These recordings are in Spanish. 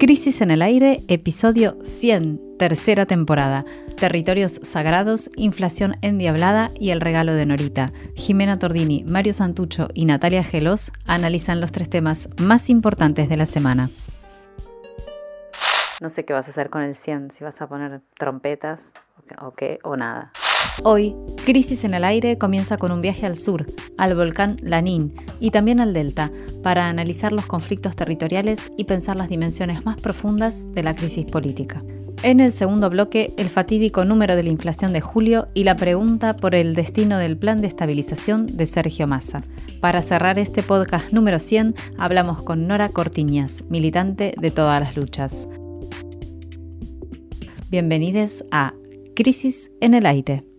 Crisis en el Aire, episodio 100, tercera temporada. Territorios sagrados, inflación endiablada y el regalo de Norita. Jimena Tordini, Mario Santucho y Natalia Gelos analizan los tres temas más importantes de la semana. No sé qué vas a hacer con el 100, si vas a poner trompetas o qué, o nada. Hoy, Crisis en el Aire comienza con un viaje al sur, al volcán Lanín y también al delta, para analizar los conflictos territoriales y pensar las dimensiones más profundas de la crisis política. En el segundo bloque, el fatídico número de la inflación de julio y la pregunta por el destino del plan de estabilización de Sergio Massa. Para cerrar este podcast número 100, hablamos con Nora Cortiñas, militante de todas las luchas. Bienvenidos a Crisis en el Aire.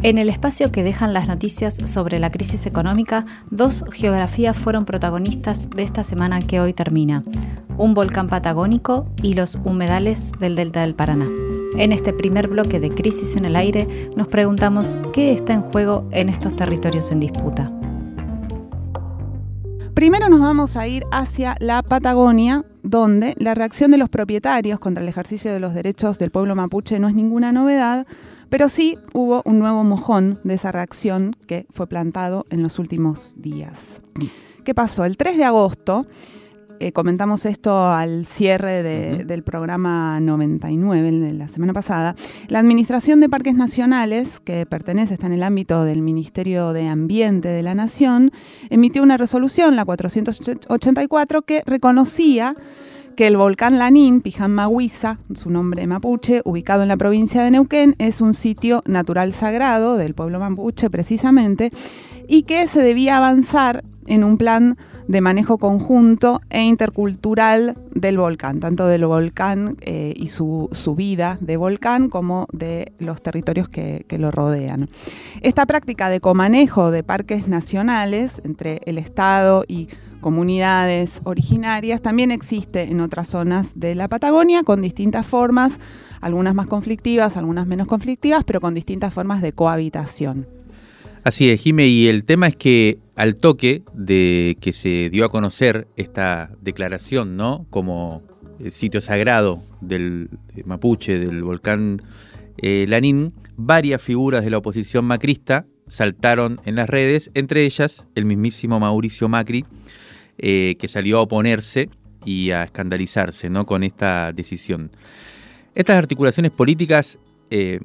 En el espacio que dejan las noticias sobre la crisis económica, dos geografías fueron protagonistas de esta semana que hoy termina, un volcán patagónico y los humedales del delta del Paraná. En este primer bloque de Crisis en el Aire nos preguntamos qué está en juego en estos territorios en disputa. Primero nos vamos a ir hacia la Patagonia, donde la reacción de los propietarios contra el ejercicio de los derechos del pueblo mapuche no es ninguna novedad, pero sí hubo un nuevo mojón de esa reacción que fue plantado en los últimos días. ¿Qué pasó? El 3 de agosto, eh, comentamos esto al cierre del programa 99 de la semana pasada, la Administración de Parques Nacionales, que pertenece, está en el ámbito del Ministerio de Ambiente de la Nación, emitió una resolución, la 484, que reconocía que el volcán Lanín, Pijamahuiza, su nombre mapuche, ubicado en la provincia de Neuquén, es un sitio natural sagrado del pueblo mapuche precisamente, y que se debía avanzar en un plan de manejo conjunto e intercultural del volcán, tanto del volcán eh, y su, vida de volcán como de los territorios que, que, lo rodean. Esta práctica de comanejo de parques nacionales entre el Estado y comunidades originarias, también existe en otras zonas de la Patagonia con distintas formas, algunas más conflictivas, algunas menos conflictivas, pero con distintas formas de cohabitación. Así es, Jime, y el tema es que al toque de que se dio a conocer esta declaración, ¿no? Como sitio sagrado del Mapuche, del volcán eh, Lanín, varias figuras de la oposición macrista saltaron en las redes, entre ellas el mismísimo Mauricio Macri, eh, que salió a oponerse y a escandalizarse ¿no? con esta decisión. Estas articulaciones políticas eh,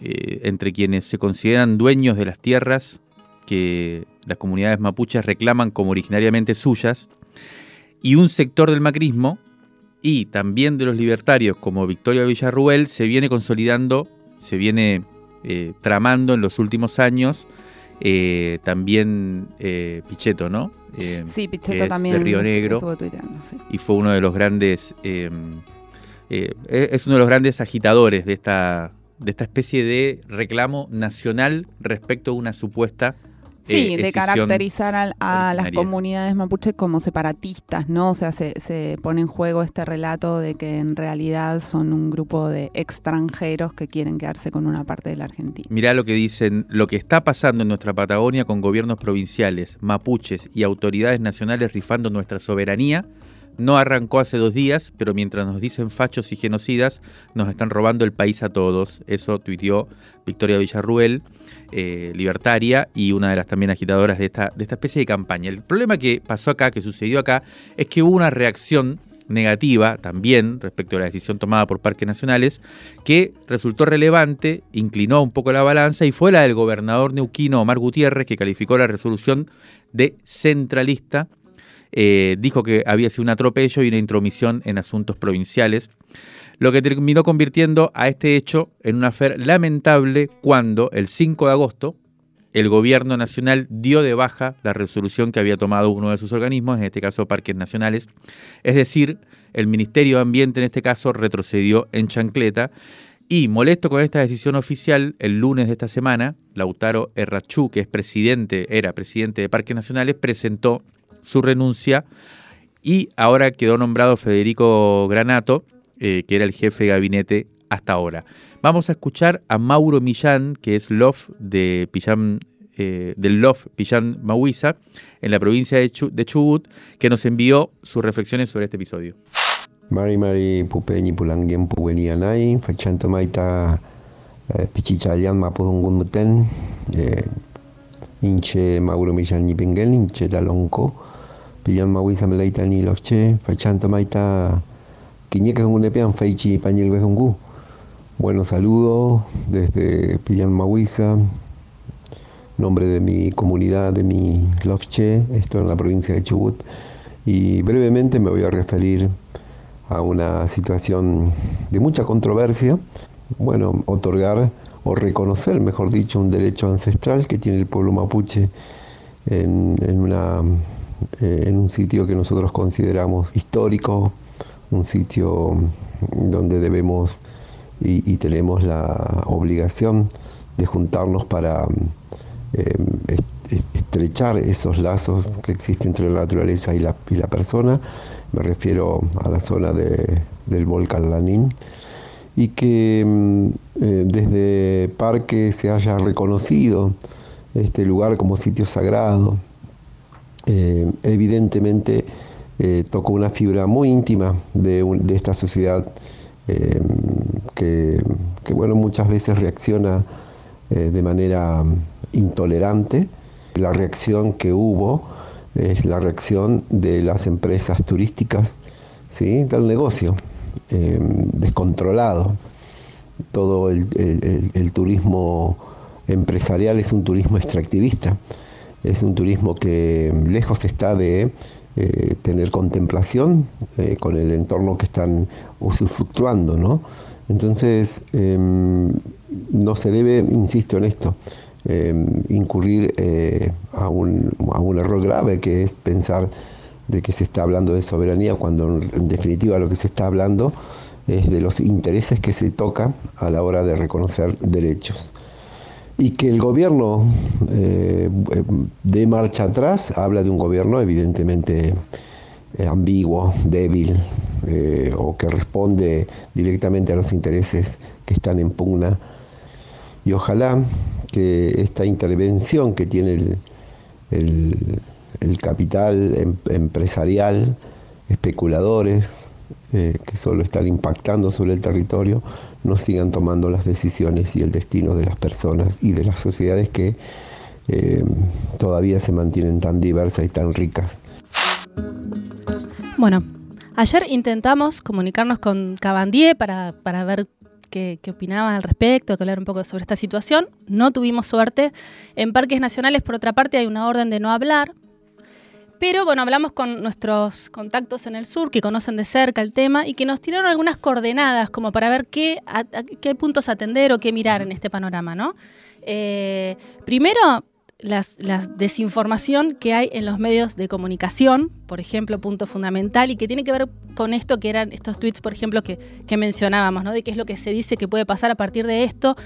eh, entre quienes se consideran dueños de las tierras que las comunidades mapuches reclaman como originariamente suyas, y un sector del macrismo y también de los libertarios como Victoria Villarruel se viene consolidando, se viene tramando en los últimos años, también Pichetto, ¿no? Eh, sí, Pichetto también. De Río Negro. Y fue uno de los grandes. Eh, eh, es uno de los grandes agitadores de esta, de esta especie de reclamo nacional respecto a una supuesta Sí, eh, de caracterizar a, las comunidades mapuches como separatistas, ¿no? O sea, se, pone en juego este relato de que en realidad son un grupo de extranjeros que quieren quedarse con una parte de la Argentina. Mirá lo que dicen, lo que está pasando en nuestra Patagonia con gobiernos provinciales, mapuches y autoridades nacionales rifando nuestra soberanía no arrancó hace dos días, pero mientras nos dicen fachos y genocidas, nos están robando el país a todos. Eso tuiteó Victoria Villarruel, eh, libertaria y una de las también agitadoras de esta, de esta especie de campaña. El problema que pasó acá, que sucedió acá, es que hubo una reacción negativa también respecto a la decisión tomada por Parques Nacionales, que resultó relevante, inclinó un poco la balanza y fue la del gobernador neuquino Omar Gutiérrez, que calificó la resolución de centralista eh, dijo que había sido un atropello y una intromisión en asuntos provinciales, lo que terminó convirtiendo a este hecho en una afer lamentable cuando el 5 de agosto el gobierno nacional dio de baja la resolución que había tomado uno de sus organismos, en este caso Parques Nacionales, es decir, el Ministerio de Ambiente en este caso retrocedió en chancleta y molesto con esta decisión oficial, el lunes de esta semana, Lautaro Errachú, que es presidente, era presidente de Parques Nacionales, presentó su renuncia y ahora quedó nombrado Federico Granato, eh, que era el jefe de gabinete hasta ahora. Vamos a escuchar a Mauro Millán, que es Love de Pijam eh, del LOF Pillan Mahuiza, en la provincia de, Chubut, que nos envió sus reflexiones sobre este episodio. Mari Mari Pupeñi Pulangien Puguenianay, Fachanto Maita eh, Pichichayan Mapudungun Muten, eh, Inche Mauro Millan Ni Pingel, Inche Dalonco, Pillan Mahuiza Meleita Ni Loche, Fachanto Maita Quiñeca Jungunepean, Feichi Pañel Bejungu. Buenos saludos desde Pillan Mahuiza, nombre de mi comunidad, de mi Lofche, esto en la provincia de Chubut. Y brevemente me voy a referir a una situación de mucha controversia. Bueno, otorgar o reconocer, mejor dicho, un derecho ancestral que tiene el pueblo mapuche en, una, eh, en un sitio que nosotros consideramos histórico, un sitio donde debemos y, tenemos la obligación de juntarnos para eh, estrechar esos lazos que existen entre la naturaleza y la, persona. Me refiero a la zona de, del volcán Lanín y que mm, eh, desde Parque se haya reconocido este lugar como sitio sagrado. Eh, evidentemente tocó una fibra muy íntima de, esta sociedad que, que, bueno, muchas veces reacciona de manera intolerante. La reacción que hubo es la reacción de las empresas turísticas, ¿sí? del negocio descontrolado. Todo el, turismo empresarial es un turismo extractivista, es un turismo que lejos está de eh, tener contemplación eh, con el entorno que están usufructuando, ¿no? Entonces, em, no se debe, insisto en esto, Em, incurrir eh, a, un, a, un, error grave que es pensar de que se está hablando de soberanía cuando en definitiva lo que se está hablando es de los intereses que se toca a la hora de reconocer derechos. Y que el gobierno eh, de marcha atrás habla de un gobierno evidentemente eh, ambiguo, débil, o que responde directamente a los intereses que están en pugna. Y ojalá que esta intervención que tiene el, capital em, empresarial, especuladores, eh, que solo están impactando sobre el territorio, no sigan tomando las decisiones y el destino de las personas y de las sociedades que eh, todavía se mantienen tan diversas y tan ricas. Bueno, ayer intentamos comunicarnos con Cabandier para, para ver qué, opinaban al respecto, que hablar un poco sobre esta situación. No tuvimos suerte. En parques nacionales, por otra parte, hay una orden de no hablar. Pero bueno, hablamos con nuestros contactos en el sur que conocen de cerca el tema y que nos tiraron algunas coordenadas como para ver qué, qué puntos atender o qué mirar en este panorama, ¿no? Eh, primero, la desinformación que hay en los medios de comunicación, por ejemplo, punto fundamental, y que tiene que ver con esto que eran estos tweets, por ejemplo, que, que mencionábamos, ¿no? De qué es lo que se dice que puede pasar a partir de esto,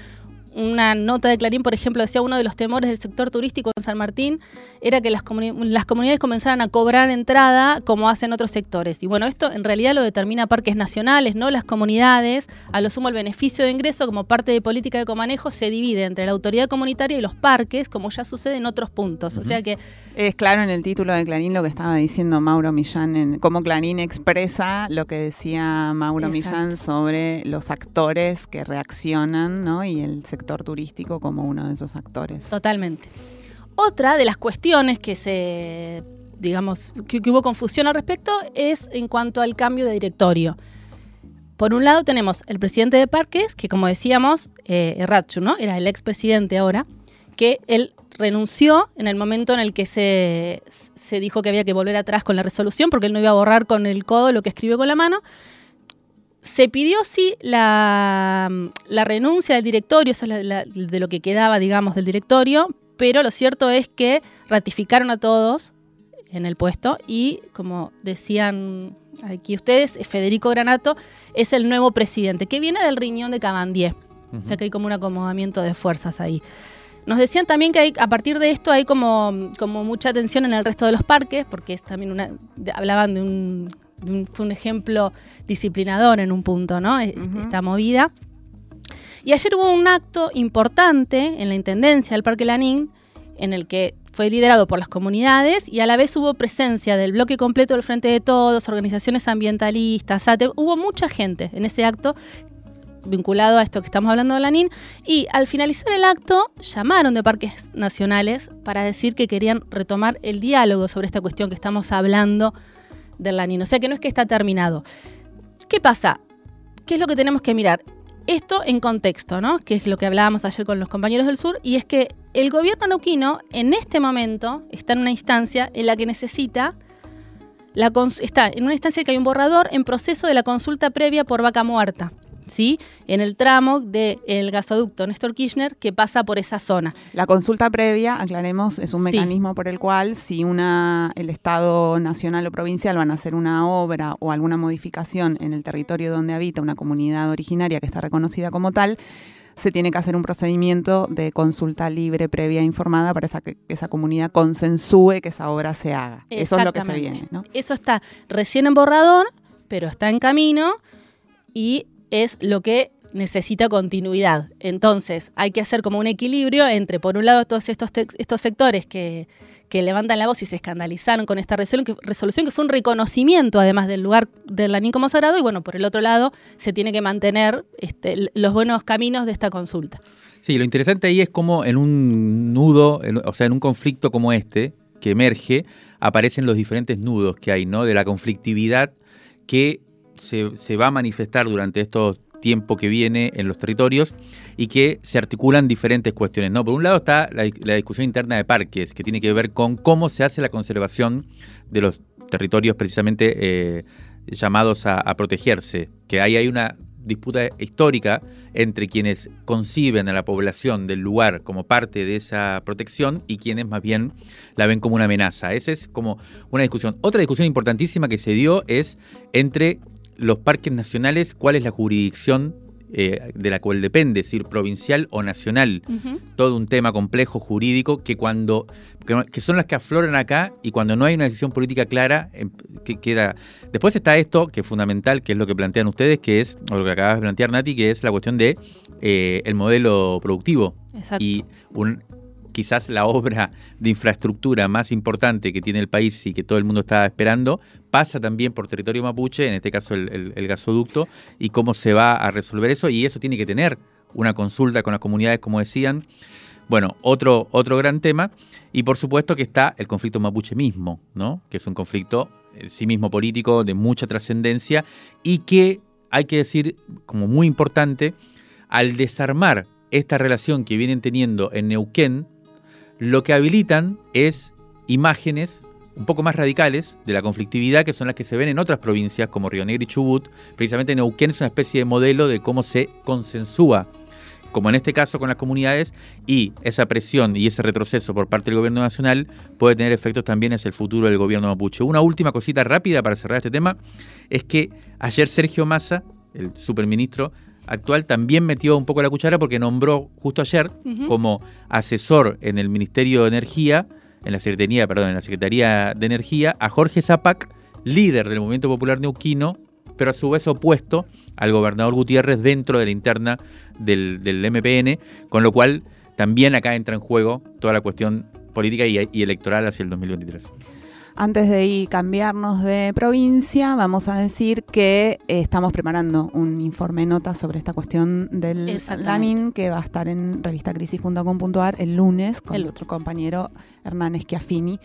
una nota de Clarín, por ejemplo, decía uno de los temores del sector turístico en San Martín era que las, las, comunidades comenzaran a cobrar entrada como hacen otros sectores. Y bueno, esto en realidad lo determina parques nacionales, no las comunidades. A lo sumo el beneficio de ingreso como parte de política de comanejo se divide entre la autoridad comunitaria y los parques, como ya sucede en otros puntos. O sea que... Es claro en el título de Clarín lo que estaba diciendo Mauro Millán, en cómo Clarín expresa lo que decía Mauro Millán sobre los actores que reaccionan ¿no? y el sector turístico como uno de esos actores. Totalmente. Otra de las cuestiones que se, digamos, que, hubo confusión al respecto es en cuanto al cambio de directorio. Por un lado tenemos el presidente de Parques, que como decíamos, eh, ¿no? Era el expresidente ahora, que él renunció en el momento en el que se, se dijo que había que volver atrás con la resolución, porque él no iba a borrar con el codo lo que escribió con la mano se pidió sí la, renuncia del directorio, eso es de lo que quedaba, digamos, del directorio, pero lo cierto es que ratificaron a todos en el puesto y, como decían aquí ustedes, Federico Granato es el nuevo presidente, que viene del riñón de Cabandier. O sea que hay como un acomodamiento de fuerzas ahí. Nos decían también que hay, a partir de esto hay como, como mucha atención en el resto de los parques, porque es también una, hablaban de un fue un ejemplo disciplinador en un punto, ¿no? Esta movida. Y ayer hubo un acto importante en la Intendencia del Parque Lanín, en el que fue liderado por las comunidades y a la vez hubo presencia del bloque completo del Frente de Todos, organizaciones ambientalistas, ATE, hubo mucha gente en ese acto vinculado a esto que estamos hablando de Lanín. Y al finalizar el acto, llamaron de parques nacionales para decir que querían retomar el diálogo sobre esta cuestión que estamos hablando del Lanín. O sea que no es que está terminado. ¿Qué pasa? ¿Qué es lo que tenemos que mirar? Esto en contexto, ¿no? Que es lo que hablábamos ayer con los compañeros del sur, y es que el gobierno neuquino en este momento está en una instancia en la que necesita está en una instancia que hay un borrador en proceso de la consulta previa por vaca muerta. ¿Sí? en el tramo del gasoducto Néstor Kirchner que pasa por esa zona. La consulta previa, aclaremos, es un mecanismo por el cual si una, el Estado nacional o provincial van a hacer una obra o alguna modificación en el territorio donde habita una comunidad originaria que está reconocida como tal, se tiene que hacer un procedimiento de consulta libre, previa, informada, para que esa comunidad consensúe que esa obra se haga. Eso es lo que se viene. ¿no? Eso está recién en borrador, pero está en camino y es lo que necesita continuidad. Entonces, hay que hacer como un equilibrio entre, por un lado, todos estos, estos sectores que, levantan la voz y se escandalizaron con esta resolución que, resolución, que fue un reconocimiento, además del lugar del Lanín como y bueno, por el otro lado, se tiene que mantener este, los buenos caminos de esta consulta. Sí, lo interesante ahí es cómo en un nudo, o sea, en un conflicto como este, que emerge, aparecen los diferentes nudos que hay, ¿no? De la conflictividad que se, va a manifestar durante estos tiempo que viene en los territorios y que se articulan diferentes cuestiones. ¿no? Por un lado está la, discusión interna de parques, que tiene que ver con cómo se hace la conservación de los territorios precisamente eh, llamados a, protegerse, que ahí hay una disputa histórica entre quienes conciben a la población del lugar como parte de esa protección y quienes más bien la ven como una amenaza. Esa es como una discusión. Otra discusión importantísima que se dio es entre los parques nacionales, cuál es la jurisdicción eh, de la cual depende, es decir, provincial o nacional. Todo un tema complejo jurídico que cuando que, son las que afloran acá y cuando no hay una decisión política clara em, que queda. Después está esto que es fundamental, que es lo que plantean ustedes, que es o lo que acabas de plantear Nati, que es la cuestión de eh, el modelo productivo y un quizás la obra de infraestructura más importante que tiene el país y que todo el mundo está esperando, pasa también por territorio mapuche, en este caso el, gasoducto, y cómo se va a resolver eso, y eso tiene que tener una consulta con las comunidades, como decían. Bueno, otro, otro gran tema, y por supuesto que está el conflicto mapuche mismo, ¿no? que es un conflicto en sí mismo político de mucha trascendencia y que hay que decir como muy importante, al desarmar esta relación que vienen teniendo en Neuquén, lo que habilitan es imágenes un poco más radicales de la conflictividad que son las que se ven en otras provincias como Río Negro y Chubut. Precisamente Neuquén es una especie de modelo de cómo se consensúa, como en este caso con las comunidades, y esa presión y ese retroceso por parte del gobierno nacional puede tener efectos también hacia el futuro del gobierno mapuche. Una última cosita rápida para cerrar este tema es que ayer Sergio Massa, el superministro, actual también metió un poco la cuchara porque nombró justo ayer como asesor en el Ministerio de Energía, en la Secretaría, perdón, en la Secretaría de Energía, a Jorge Zapac, líder del Movimiento Popular Neuquino, pero a su vez opuesto al gobernador Gutiérrez dentro de la interna del, MPN, con lo cual también acá entra en juego toda la cuestión política y, y electoral hacia el 2023. Antes de ir cambiarnos de provincia, vamos a decir que eh, estamos preparando un informe nota sobre esta cuestión del LANIN que va a estar en revistacrisis.com.ar el lunes con nuestro compañero Hernán Schiaffini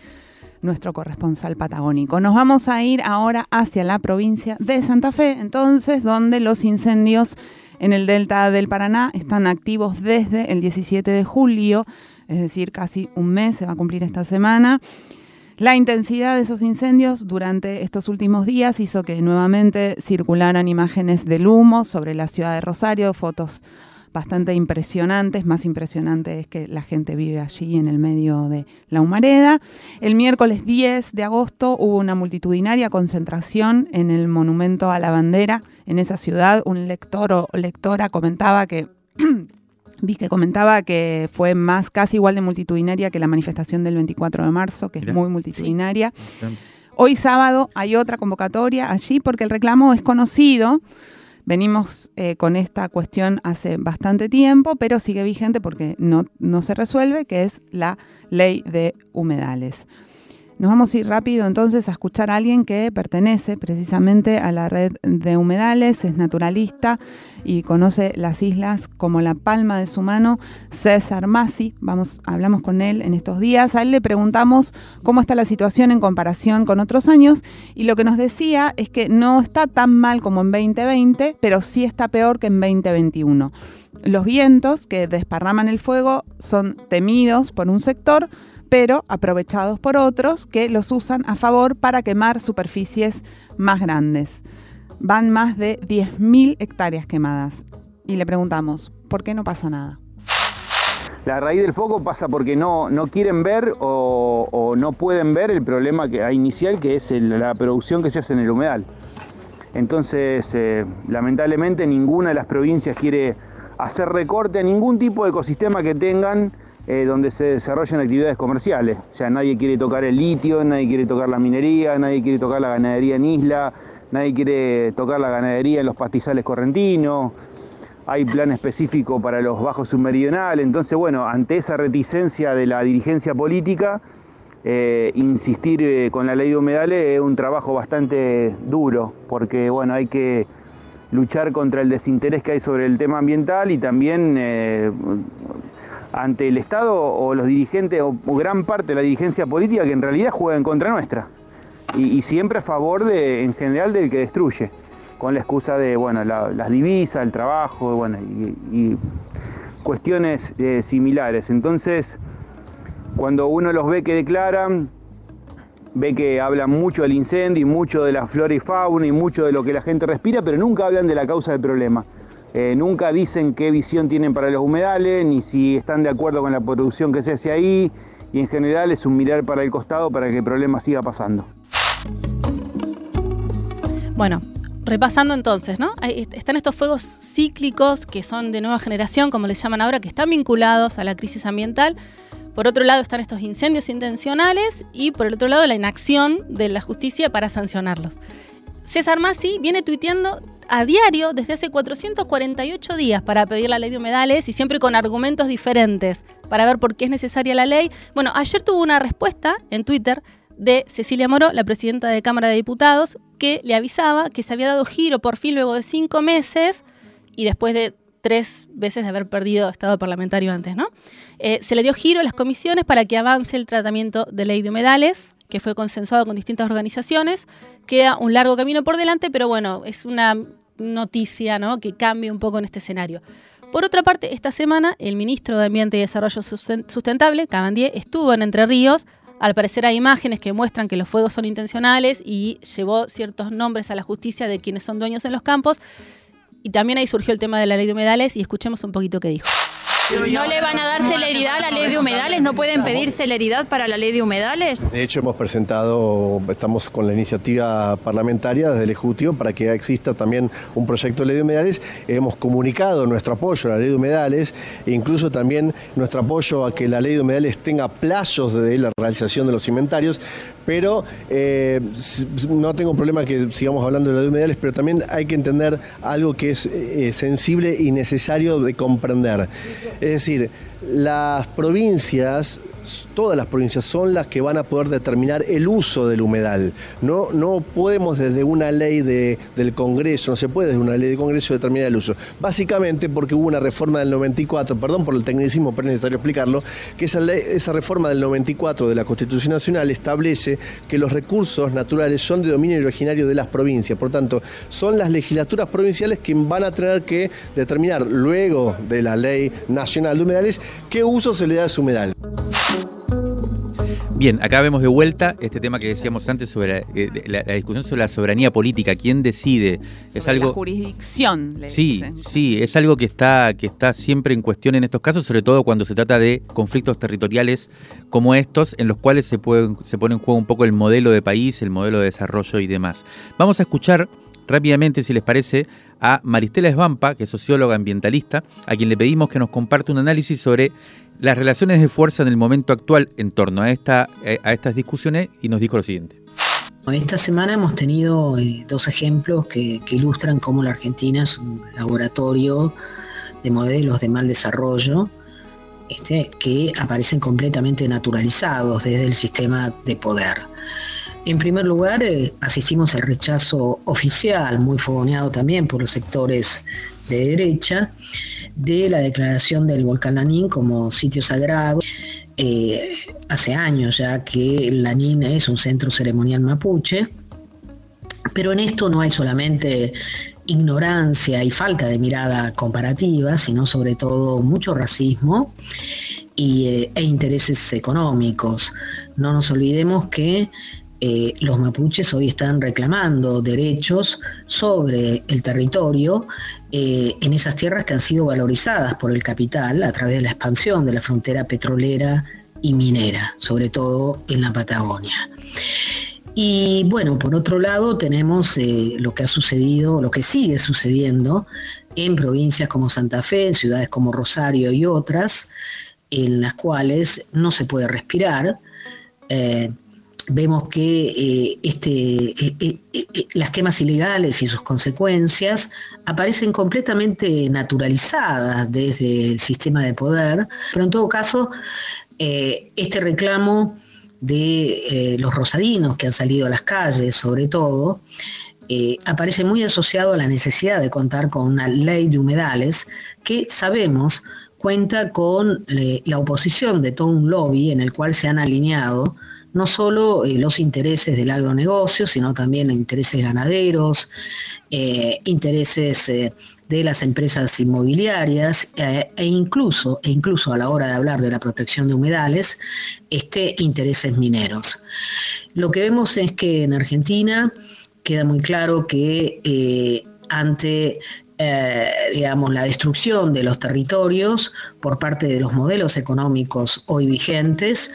nuestro corresponsal patagónico. Nos vamos a ir ahora hacia la provincia de Santa Fe, entonces, donde los incendios en el delta del Paraná están activos desde el 17 de julio, es decir, casi un mes se va a cumplir esta semana. La intensidad de esos incendios durante estos últimos días hizo que nuevamente circularan imágenes del humo sobre la ciudad de Rosario, fotos bastante impresionantes, más impresionante es que la gente vive allí en el medio de la humareda. El miércoles 10 de agosto hubo una multitudinaria concentración en el monumento a la bandera en esa ciudad. Un lector o lectora comentaba que Vi que comentaba que fue más casi igual de multitudinaria que la manifestación del 24 de marzo, que es muy multitudinaria. Hoy sábado hay otra convocatoria allí porque el reclamo es conocido. Venimos eh, con esta cuestión hace bastante tiempo, pero sigue vigente porque no, no se resuelve, que es la ley de humedales. Nos vamos a ir rápido entonces a escuchar a alguien que pertenece precisamente a la red de humedales, es naturalista y conoce las islas como la palma de su mano, César Masi. Vamos, hablamos con él en estos días. A él le preguntamos cómo está la situación en comparación con otros años y lo que nos decía es que no está tan mal como en 2020, pero sí está peor que en 2021. Los vientos que desparraman el fuego son temidos por un sector, pero aprovechados por otros que los usan a favor para quemar superficies más grandes. Van más de 10.000 hectáreas quemadas. Y le preguntamos, ¿por qué no pasa nada? La raíz del foco pasa porque no, no quieren ver o, no pueden ver el problema que, inicial que es la producción que se hace en el humedal. Entonces, eh, lamentablemente ninguna de las provincias quiere hacer recorte a ningún tipo de ecosistema que tengan eh, donde se desarrollan actividades comerciales. O sea, nadie quiere tocar el litio, nadie quiere tocar la minería, nadie quiere tocar la ganadería en isla, nadie quiere tocar la ganadería en los pastizales correntinos. Hay plan específico para los bajos submeridionales. Entonces, bueno, ante esa reticencia de la dirigencia política, eh, insistir eh, con la ley de humedales es un trabajo bastante duro, porque bueno, hay que luchar contra el desinterés que hay sobre el tema ambiental y también ante el Estado o los dirigentes o, gran parte de la dirigencia política que en realidad juega en contra nuestra y, siempre a favor de, en general del que destruye, con la excusa de bueno las divisas, el trabajo, bueno y, cuestiones eh, similares. Entonces, cuando uno los ve que declaran, ve que hablan mucho del incendio y mucho de la flora y fauna y mucho de lo que la gente respira, pero nunca hablan de la causa del problema. Eh, nunca dicen qué visión tienen para los humedales, ni si están de acuerdo con la producción que se hace ahí, y en general es un mirar para el costado para que el problema siga pasando. Bueno, repasando entonces, ¿no? Están estos fuegos cíclicos que son de nueva generación, como les llaman ahora, que están vinculados a la crisis ambiental. Por otro lado están estos incendios intencionales y por el otro lado la inacción de la justicia para sancionarlos. César Masi viene tuiteando a diario desde hace 448 días para pedir la ley de humedales y siempre con argumentos diferentes para ver por qué es necesaria la ley. Bueno, ayer tuvo una respuesta en Twitter de Cecilia Moró, la presidenta de Cámara de Diputados, que le avisaba que se había dado giro por fin luego de cinco meses y después de tres veces de haber perdido estado parlamentario antes, ¿no? Eh, se le dio giro a las comisiones para que avance el tratamiento de ley de humedales, que fue consensuado con distintas organizaciones. Queda un largo camino por delante, pero bueno, es una noticia ¿no? que cambie un poco en este escenario. Por otra parte, esta semana el ministro de Ambiente y Desarrollo Sustentable, Cabandier, estuvo en Entre Ríos. Al parecer hay imágenes que muestran que los fuegos son intencionales y llevó ciertos nombres a la justicia de quienes son dueños en los campos. Y también ahí surgió el tema de la ley de humedales y escuchemos un poquito qué dijo. ¿No le van a dar celeridad a la ley de humedales? ¿No pueden pedir celeridad para la ley de humedales? De hecho, hemos presentado, estamos con la iniciativa parlamentaria desde el Ejecutivo para que exista también un proyecto de ley de humedales. Hemos comunicado nuestro apoyo a la ley de humedales e incluso también nuestro apoyo a que la ley de humedales tenga plazos de la realización de los inventarios, pero eh, no tengo problema que sigamos hablando de la ley de humedales, pero también hay que entender algo que es eh, sensible y necesario de comprender. Es decir, las provincias todas las provincias son las que van a poder determinar el uso del humedal. No, no podemos desde una ley de, del Congreso, no se puede desde una ley de Congreso determinar el uso. Básicamente porque hubo una reforma del 94, perdón por el tecnicismo, pero es necesario explicarlo, que esa, esa reforma del 94 de la Constitución Nacional establece que los recursos naturales son de dominio originario de las provincias. Por tanto, son las legislaturas provinciales quienes van a tener que determinar luego de la ley nacional de humedales qué uso se le da a ese humedal. Bien, acá vemos de vuelta este tema que decíamos antes sobre eh, la, discusión sobre la soberanía política, quién decide. es algo la jurisdicción. sí, sí, es algo que está que está siempre en cuestión en estos casos, sobre todo cuando se trata de conflictos territoriales como estos, en los cuales se se pone en juego un poco el modelo de país, el modelo de desarrollo y demás. Vamos a escuchar rápidamente, si les parece, a Maristela Esbampa, que es socióloga ambientalista, a quien le pedimos que nos comparte un análisis sobre las relaciones de fuerza en el momento actual en torno a, eh, estas discusiones y nos dijo lo siguiente. Esta semana hemos tenido eh, dos ejemplos que, ilustran cómo la Argentina es un laboratorio de modelos de mal desarrollo este, que aparecen completamente naturalizados desde el sistema de poder. En primer lugar, eh, asistimos al rechazo oficial, muy fogoneado también por los sectores de derecha, de la declaración del volcán Lanín como sitio sagrado. Eh, hace años ya que Lanín es un centro ceremonial mapuche, pero en esto no hay solamente ignorancia y falta de mirada comparativa, sino sobre todo mucho racismo y, eh, e intereses económicos. No nos olvidemos que eh, los mapuches hoy están reclamando derechos sobre el territorio eh, en esas tierras que han sido valorizadas por el capital a través de la expansión de la frontera petrolera y minera, sobre todo en la Patagonia. Y bueno, por otro lado tenemos eh, lo que ha sucedido, lo que sigue sucediendo en provincias como Santa Fe, en ciudades como Rosario y otras, en las cuales no se puede respirar vemos que eh, este, eh, eh, las quemas ilegales y sus consecuencias aparecen completamente naturalizadas desde el sistema de poder, pero en todo caso, este reclamo de los rosarinos que han salido a las calles, sobre todo, aparece muy asociado a la necesidad de contar con una ley de humedales que sabemos cuenta con la oposición de todo un lobby en el cual se han alineado no solo eh, los intereses del agronegocio, sino también intereses ganaderos, eh, intereses eh, de las empresas inmobiliarias e, incluso, e incluso a la hora de hablar de la protección de humedales, este, intereses mineros. Lo que vemos es que en Argentina queda muy claro que ante eh, digamos, la destrucción de los territorios por parte de los modelos económicos hoy vigentes,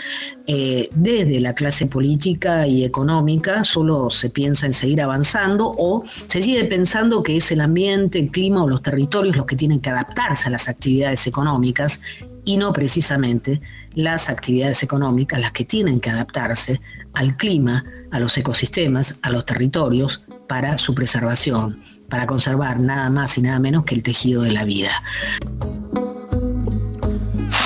eh, desde la clase política y económica solo se piensa en seguir avanzando o se sigue pensando que es el ambiente, el clima o los territorios los que tienen que adaptarse a las actividades económicas y no precisamente las actividades económicas las que tienen que adaptarse al clima, a los ecosistemas, a los territorios para su preservación para conservar nada más y nada menos que el tejido de la vida.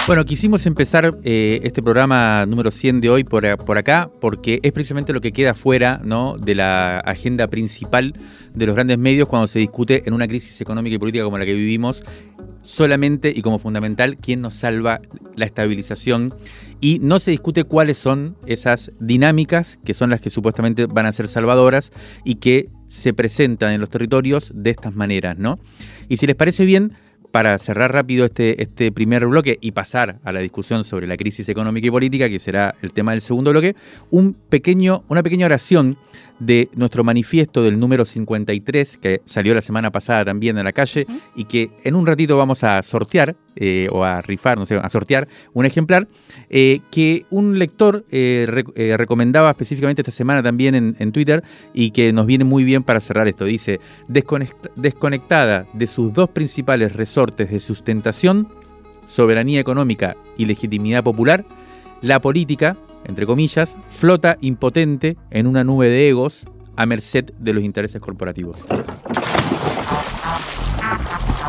Bueno, quisimos empezar eh, este programa número 100 de hoy por, acá, porque es precisamente lo que queda fuera ¿no? de la agenda principal de los grandes medios cuando se discute en una crisis económica y política como la que vivimos, solamente y como fundamental, quién nos salva la estabilización y no se discute cuáles son esas dinámicas que son las que supuestamente van a ser salvadoras y que se presentan en los territorios de estas maneras, ¿no? Y si les parece bien, para cerrar rápido este, este primer bloque y pasar a la discusión sobre la crisis económica y política, que será el tema del segundo bloque, un pequeño, una pequeña oración de nuestro manifiesto del número 53, que salió la semana pasada también en la calle, y que en un ratito vamos a sortear, eh, o a rifar, no sé, a sortear un ejemplar, eh, que un lector eh, recomendaba específicamente esta semana también en, Twitter, y que nos viene muy bien para cerrar esto. Dice, desconectada de sus dos principales resortes de sustentación, soberanía económica y legitimidad popular, la política, entre comillas, flota impotente en una nube de egos a merced de los intereses corporativos.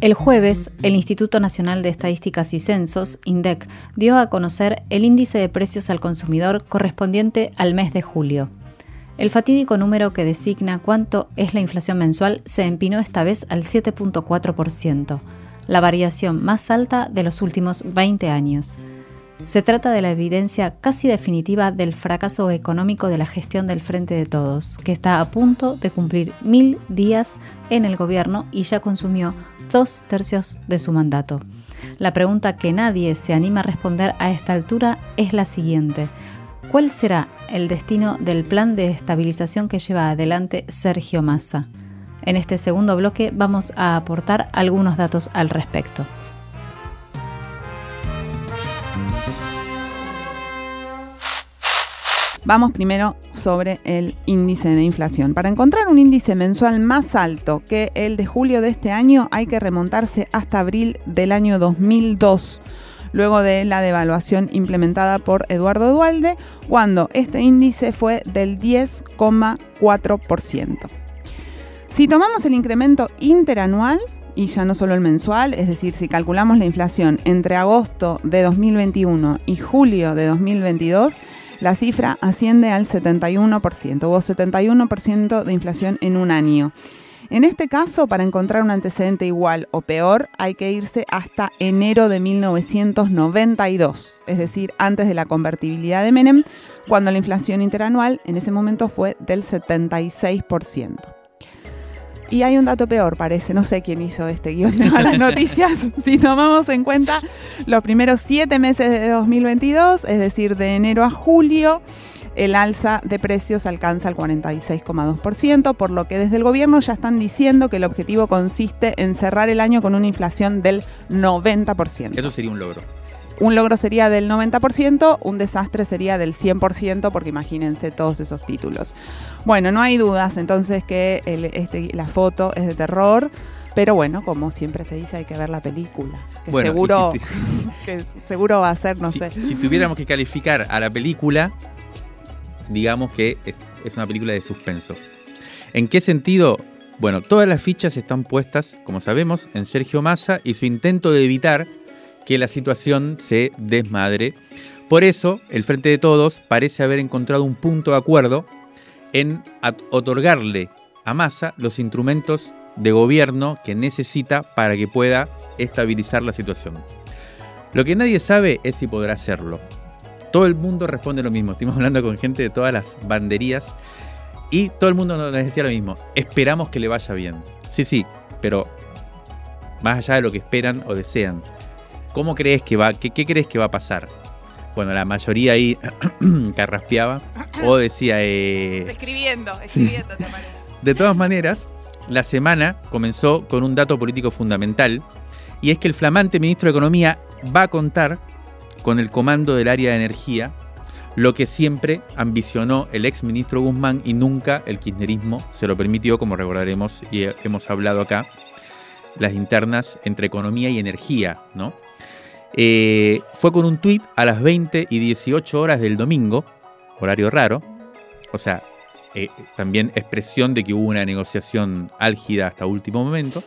El jueves, el Instituto Nacional de Estadísticas y Censos, INDEC, dio a conocer el índice de precios al consumidor correspondiente al mes de julio. El fatídico número que designa cuánto es la inflación mensual se empinó esta vez al 7.4%, la variación más alta de los últimos 20 años. Se trata de la evidencia casi definitiva del fracaso económico de la gestión del Frente de Todos, que está a punto de cumplir mil días en el gobierno y ya consumió dos tercios de su mandato. La pregunta que nadie se anima a responder a esta altura es la siguiente. ¿Cuál será el destino del plan de estabilización que lleva adelante Sergio Massa? En este segundo bloque vamos a aportar algunos datos al respecto. Vamos primero sobre el índice de inflación. Para encontrar un índice mensual más alto que el de julio de este año hay que remontarse hasta abril del año 2002 luego de la devaluación implementada por Eduardo Dualde, cuando este índice fue del 10,4%. Si tomamos el incremento interanual, y ya no solo el mensual, es decir, si calculamos la inflación entre agosto de 2021 y julio de 2022, la cifra asciende al 71%. Hubo 71% de inflación en un año. En este caso, para encontrar un antecedente igual o peor, hay que irse hasta enero de 1992, es decir, antes de la convertibilidad de Menem, cuando la inflación interanual en ese momento fue del 76%. Y hay un dato peor, parece, no sé quién hizo este guion de malas noticias, si tomamos en cuenta los primeros siete meses de 2022, es decir, de enero a julio, el alza de precios alcanza el 46,2%, por lo que desde el gobierno ya están diciendo que el objetivo consiste en cerrar el año con una inflación del 90%. Eso sería un logro. Un logro sería del 90%, un desastre sería del 100%, porque imagínense todos esos títulos. Bueno, no hay dudas entonces que este, la foto es de terror. Pero bueno, como siempre se dice, hay que ver la película. Que, seguro, que seguro va a ser, no sé. Si tuviéramos que calificar a la película, digamos que es una película de suspenso. ¿En qué sentido? Bueno, todas las fichas están puestas, como sabemos, en Sergio Massa y su intento de evitar que la situación se desmadre. Por eso, el Frente de Todos parece haber encontrado un punto de acuerdo en otorgarle a Massa los instrumentos de gobierno que necesita para que pueda estabilizar la situación. Lo que nadie sabe es si podrá hacerlo. Todo el mundo responde lo mismo. Estuvimos hablando con gente de todas las banderías y todo el mundo nos decía lo mismo. Esperamos que le vaya bien. Sí, sí, pero más allá de lo que esperan o desean, ¿cómo crees que va? ¿Qué, crees que va a pasar? Bueno, la mayoría ahí carraspeaba o decía... Eh, escribiendo, escribiendo, te. De todas maneras, la semana comenzó con un dato político fundamental y es que el flamante ministro de Economía va a contar con el comando del área de energía, lo que siempre ambicionó el ex ministro Guzmán y nunca el kirchnerismo se lo permitió, como recordaremos y hemos hablado acá, las internas entre economía y energía, ¿no? Eh, fue con un tuit a las 20 y 18 horas del domingo, horario raro, o sea, eh, también expresión de que hubo una negociación álgida hasta último momento,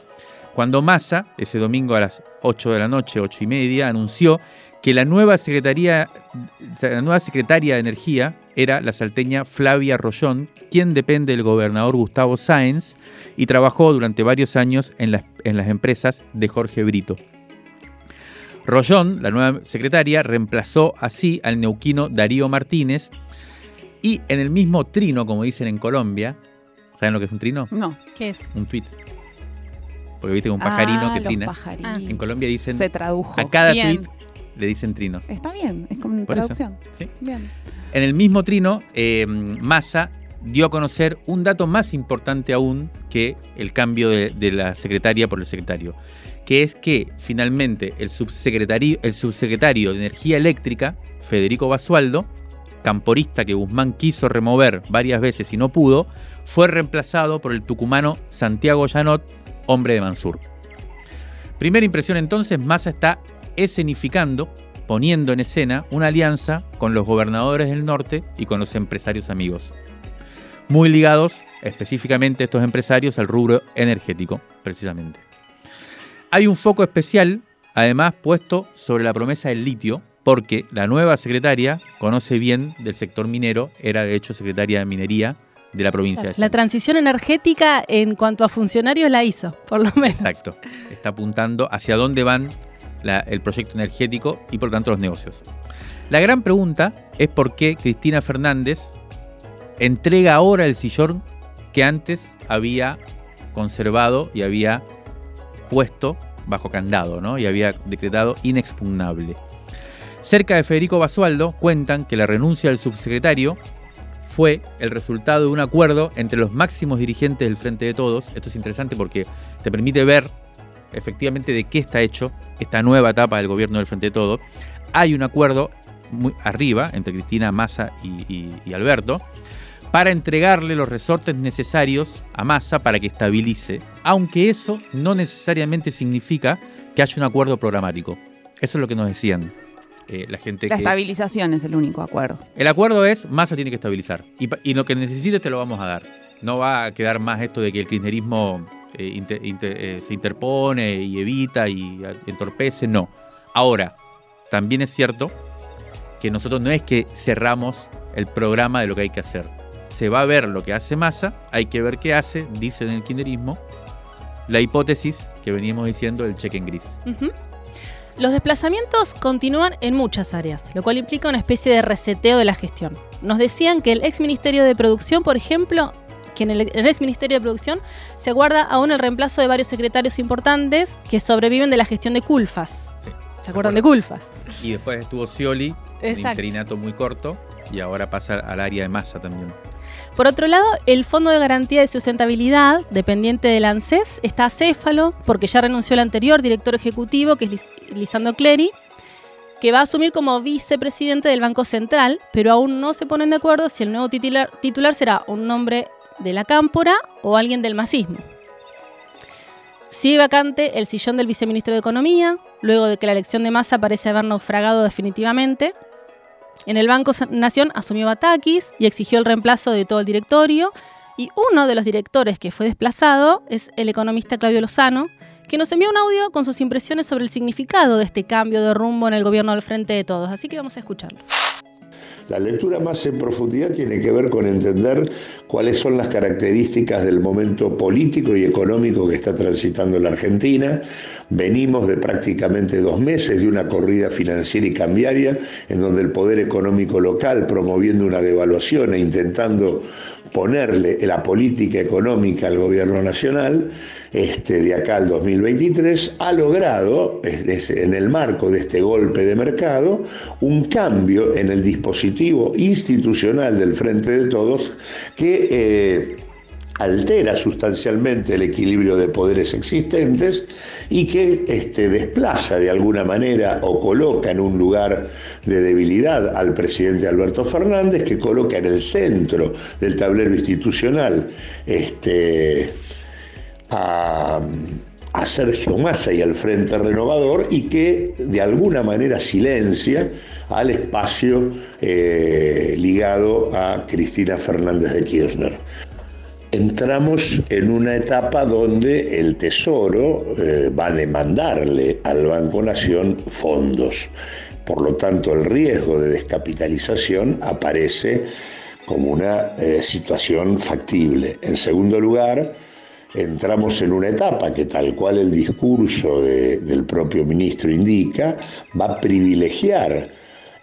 cuando Massa, ese domingo a las 8 de la noche, 8 y media, anunció que la nueva, la nueva secretaria de Energía era la salteña Flavia Rollón, quien depende del gobernador Gustavo Sáenz y trabajó durante varios años en las empresas de Jorge Brito. Rollón, la nueva secretaria, reemplazó así al neuquino Darío Martínez y en el mismo trino, como dicen en Colombia, ¿saben lo que es un trino? No. ¿Qué es? Un tuit. Porque viste un pajarino ah, que trina. En Colombia dicen Se tradujo. a cada tweet le dicen trinos. Está bien, es como una traducción. ¿Sí? Bien. En el mismo trino, eh, Massa dio a conocer un dato más importante aún que el cambio de, la secretaria por el secretario, que es que finalmente el subsecretario, el subsecretario de Energía Eléctrica, Federico Basualdo, camporista que Guzmán quiso remover varias veces y no pudo, fue reemplazado por el tucumano Santiago Llanot, hombre de Mansur. Primera impresión entonces, Massa está escenificando, poniendo en escena una alianza con los gobernadores del norte y con los empresarios amigos. Muy ligados específicamente estos empresarios al rubro energético, precisamente. Hay un foco especial, además, puesto sobre la promesa del litio, porque la nueva secretaria conoce bien del sector minero, era de hecho secretaria de minería de la provincia de La transición energética en cuanto a funcionarios la hizo, por lo menos. Exacto. Está apuntando hacia dónde van el proyecto energético y por tanto los negocios. La gran pregunta es por qué Cristina Fernández entrega ahora el sillón que antes había conservado y había puesto bajo candado, ¿no? Y había decretado inexpugnable. Cerca de Federico Basualdo cuentan que la renuncia del subsecretario fue el resultado de un acuerdo entre los máximos dirigentes del Frente de Todos. Esto es interesante porque te permite ver efectivamente de qué está hecho esta nueva etapa del gobierno del Frente de Todos. Hay un acuerdo muy arriba entre Cristina Massa y, y Alberto para entregarle los resortes necesarios a Massa para que estabilice, aunque eso no necesariamente significa que haya un acuerdo programático. Eso es lo que nos decían eh, la gente. La estabilización es el único acuerdo. El acuerdo es, Massa tiene que estabilizar. Y, lo que necesites te lo vamos a dar. No va a quedar más esto de que el kirchnerismo eh, eh, se interpone y evita y entorpece. No. Ahora, también es cierto que nosotros no es que cerramos el programa de lo que hay que hacer. Se va a ver lo que hace Massa, hay que ver qué hace, dice en el kirchnerismo, la hipótesis que veníamos diciendo del cheque en gris. Los desplazamientos continúan en muchas áreas, lo cual implica una especie de reseteo de la gestión. Nos decían que el ex Ministerio de Producción, por ejemplo, que en el, ex Ministerio de Producción se guarda aún el reemplazo de varios secretarios importantes que sobreviven de la gestión de Culfas. ¿Se acuerdan de Culfas? Y después estuvo Scioli, un interinato muy corto, y ahora pasa al área de masa también. Por otro lado, el Fondo de Garantía de Sustentabilidad, dependiente del ANSES, está acéfalo porque ya renunció el anterior director ejecutivo, que es Lisando Clery, que va a asumir como vicepresidente del Banco Central, pero aún no se ponen de acuerdo si el nuevo titular, titular será un nombre de la cámpora o alguien del masismo. Sigue vacante el sillón del viceministro de Economía, luego de que la elección de masa parece haber naufragado definitivamente. En el Banco Nación asumió Batakis y exigió el reemplazo de todo el directorio. Y uno de los directores que fue desplazado es el economista Claudio Lozano, que nos envió un audio con sus impresiones sobre el significado de este cambio de rumbo en el gobierno del Frente de Todos. Así que vamos a escucharlo. La lectura más en profundidad tiene que ver con entender cuáles son las características del momento político y económico que está transitando la Argentina. Venimos de prácticamente dos meses de una corrida financiera y cambiaria en donde el poder económico local, promoviendo una devaluación e intentando ponerle la política económica al gobierno nacional, este, de acá al 2023, ha logrado, en el marco de este golpe de mercado, un cambio en el dispositivo institucional del Frente de Todos que... Eh, altera sustancialmente el equilibrio de poderes existentes y que este, desplaza de alguna manera o coloca en un lugar de debilidad al presidente Alberto Fernández, que coloca en el centro del tablero institucional este, a, Sergio Massa y al Frente Renovador y que de alguna manera silencia al espacio eh, ligado a Cristina Fernández de Kirchner. Entramos en una etapa donde el Tesoro eh, va a demandarle al Banco Nación fondos. Por lo tanto, el riesgo de descapitalización aparece como una eh, situación factible. En segundo lugar, entramos en una etapa que tal cual el discurso del propio ministro indica, va a privilegiar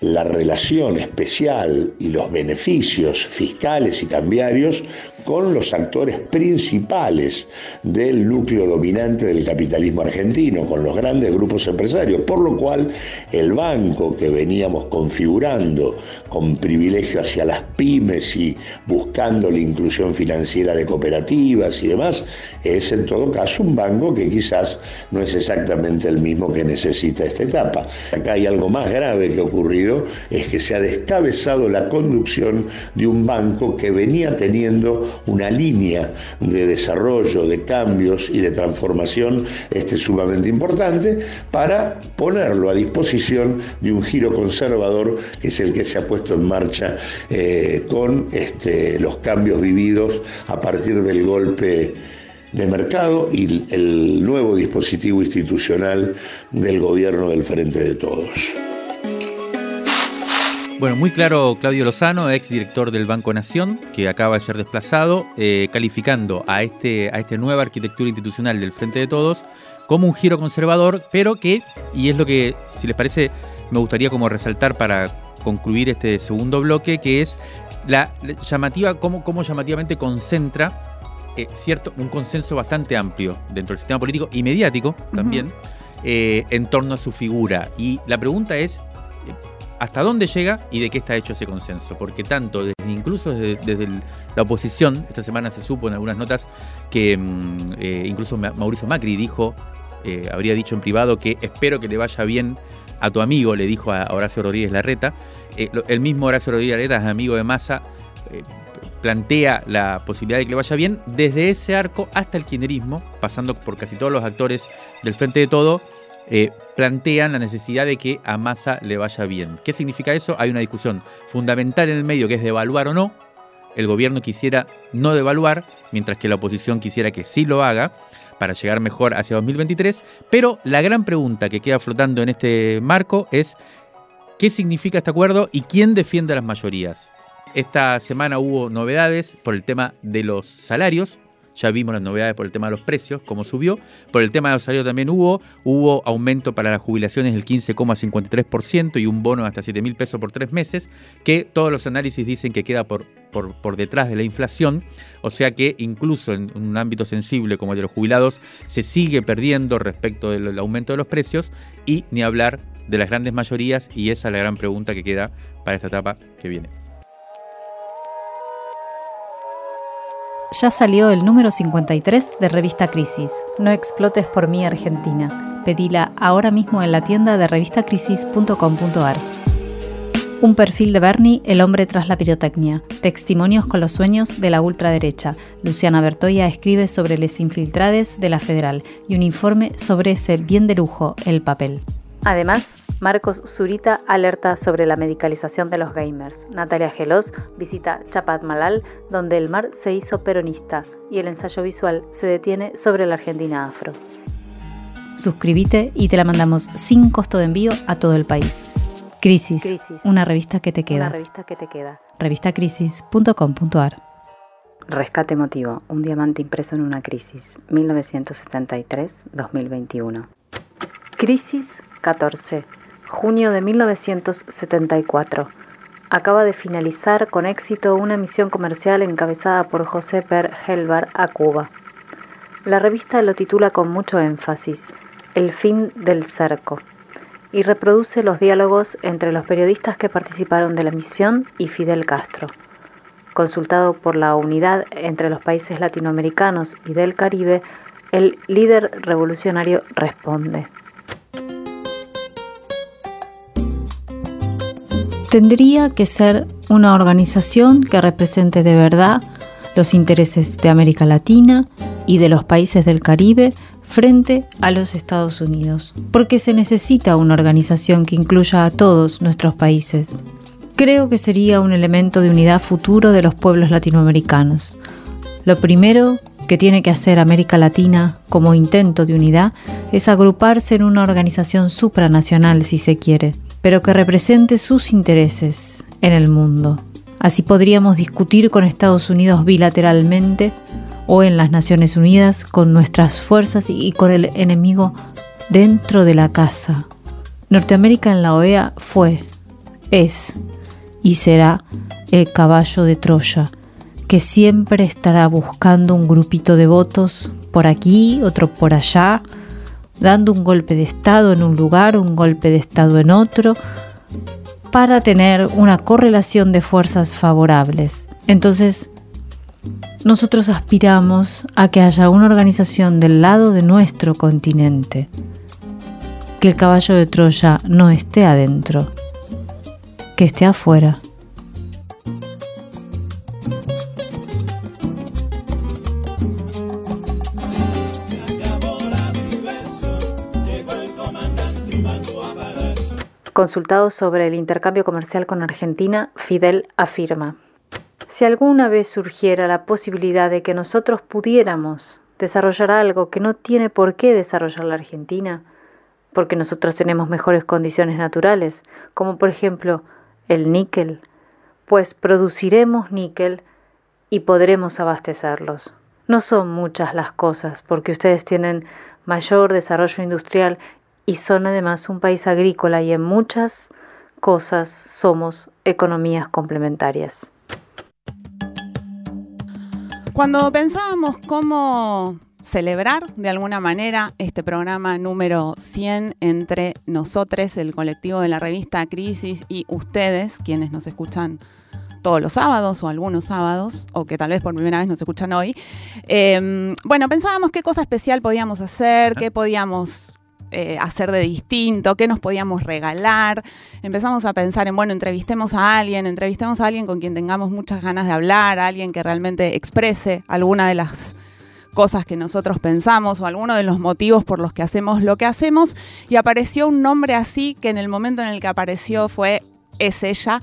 la relación especial y los beneficios fiscales y cambiarios con los actores principales del núcleo dominante del capitalismo argentino, con los grandes grupos empresarios, por lo cual el banco que veníamos configurando con privilegio hacia las pymes y buscando la inclusión financiera de cooperativas y demás, es en todo caso un banco que quizás no es exactamente el mismo que necesita esta etapa. Acá hay algo más grave que ha es que se ha descabezado la conducción de un banco que venía teniendo una línea de desarrollo, de cambios y de transformación este, sumamente importante para ponerlo a disposición de un giro conservador que es el que se ha puesto en marcha eh, con este, los cambios vividos a partir del golpe de mercado y el nuevo dispositivo institucional del gobierno del Frente de Todos. Bueno, muy claro Claudio Lozano, ex director del Banco Nación, que acaba de ser desplazado, eh, calificando a, este, a esta nueva arquitectura institucional del Frente de Todos como un giro conservador, pero que, y es lo que, si les parece, me gustaría como resaltar para concluir este segundo bloque, que es la llamativa, cómo, cómo llamativamente concentra eh, cierto, un consenso bastante amplio dentro del sistema político y mediático también, eh, en torno a su figura. Y la pregunta es, hasta dónde llega y de qué está hecho ese consenso. Porque tanto, desde, incluso desde, la oposición, esta semana se supo en algunas notas que mm, eh, incluso Mauricio Macri dijo, eh, habría dicho en privado que espero que le vaya bien a tu amigo, le dijo a Horacio Rodríguez Larreta. Eh, el mismo Horacio Rodríguez Larreta es amigo de Massa. plantea la posibilidad de que le vaya bien desde ese arco hasta el kirchnerismo, pasando por casi todos los actores del Frente de Todo, eh, plantean la necesidad de que a Massa le vaya bien. ¿Qué significa eso? Hay una discusión fundamental en el medio que es devaluar o no. El gobierno quisiera no devaluar, mientras que la oposición quisiera que sí lo haga para llegar mejor hacia 2023. Pero la gran pregunta que queda flotando en este marco es ¿qué significa este acuerdo y quién defiende a las mayorías? Esta semana hubo novedades por el tema de los salarios. Ya vimos las novedades por el tema de los precios, cómo subió. Por el tema de los salarios también hubo. Hubo aumento para las jubilaciones del 15,53% y un bono hasta 7 mil pesos por tres meses, que todos los análisis dicen que queda por, por, detrás de la inflación. O sea que incluso en un ámbito sensible como el de los jubilados se sigue perdiendo respecto del aumento de los precios y ni hablar de las grandes mayorías y esa es la gran pregunta que queda para esta etapa que viene. Ya salió el número 53 de Revista Crisis. No explotes por mí Argentina. Pedila ahora mismo en la tienda de revistacrisis.com.ar. Un perfil de Bernie, el hombre tras la pirotecnia. Testimonios con los sueños de la ultraderecha. Luciana Bertoya escribe sobre les infiltrades de la Federal y un informe sobre ese bien de lujo, el papel. Además, Marcos Zurita alerta sobre la medicalización de los gamers. Natalia Gelos visita Chapat Malal, donde el mar se hizo peronista y el ensayo visual se detiene sobre la Argentina afro. Suscríbete y te la mandamos sin costo de envío a todo el país. Crisis, una revista que te queda. Una revista que te queda. Revistacrisis.com.ar Rescate emotivo, un diamante impreso en una crisis, 1973-2021. Crisis 14 junio de 1974. Acaba de finalizar con éxito una misión comercial encabezada por José Per Helvar a Cuba. La revista lo titula con mucho énfasis, El fin del cerco, y reproduce los diálogos entre los periodistas que participaron de la misión y Fidel Castro. Consultado por la unidad entre los países latinoamericanos y del Caribe, el líder revolucionario responde. Tendría que ser una organización que represente de verdad los intereses de América Latina y de los países del Caribe frente a los Estados Unidos, porque se necesita una organización que incluya a todos nuestros países. Creo que sería un elemento de unidad futuro de los pueblos latinoamericanos. Lo primero que tiene que hacer América Latina como intento de unidad es agruparse en una organización supranacional, si se quiere, pero que represente sus intereses en el mundo. Así podríamos discutir con Estados Unidos bilateralmente o en las Naciones Unidas con nuestras fuerzas y con el enemigo dentro de la casa. Norteamérica en la OEA fue, es y será el caballo de Troya, que siempre estará buscando un grupito de votos por aquí, otro por allá, dando un golpe de Estado en un lugar, un golpe de Estado en otro, para tener una correlación de fuerzas favorables. Entonces, nosotros aspiramos a que haya una organización del lado de nuestro continente, que el caballo de Troya no esté adentro, que esté afuera. Consultado sobre el intercambio comercial con Argentina, Fidel afirma, si alguna vez surgiera la posibilidad de que nosotros pudiéramos desarrollar algo que no tiene por qué desarrollar la Argentina, porque nosotros tenemos mejores condiciones naturales, como por ejemplo el níquel, pues produciremos níquel y podremos abastecerlos. No son muchas las cosas, porque ustedes tienen mayor desarrollo industrial y son además un país agrícola y en muchas cosas somos economías complementarias. Cuando pensábamos cómo celebrar de alguna manera este programa número 100 entre nosotros, el colectivo de la revista Crisis, y ustedes, quienes nos escuchan todos los sábados o algunos sábados, o que tal vez por primera vez nos escuchan hoy. Em, bueno, pensábamos qué cosa especial podíamos hacer, qué podíamos eh, hacer de distinto, qué nos podíamos regalar. Empezamos a pensar en, bueno, entrevistemos a alguien, entrevistemos a alguien con quien tengamos muchas ganas de hablar, a alguien que realmente exprese alguna de las cosas que nosotros pensamos o alguno de los motivos por los que hacemos lo que hacemos. Y apareció un nombre así que en el momento en el que apareció fue Es ella.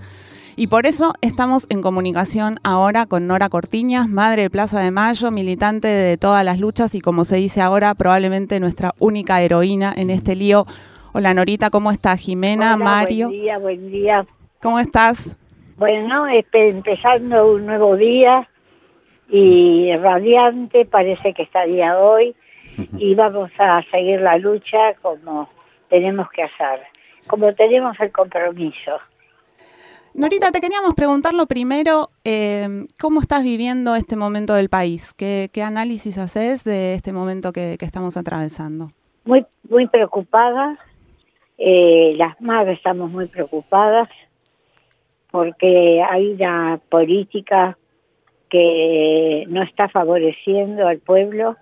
Y por eso estamos en comunicación ahora con Nora Cortiñas, madre de Plaza de Mayo, militante de todas las luchas y como se dice ahora, probablemente nuestra única heroína en este lío. Hola Norita, ¿cómo estás? Jimena, Mario. Buen día, buen día. ¿Cómo estás? Bueno, empezando un nuevo día y radiante, parece que estaría hoy y vamos a seguir la lucha como tenemos que hacer, como tenemos el compromiso. Norita, te queríamos preguntar lo primero, eh, ¿cómo estás viviendo este momento del país? ¿Qué, análisis haces de este momento que, estamos atravesando? Muy, muy preocupada, eh, las madres estamos muy preocupadas porque hay una política que no está favoreciendo al pueblo,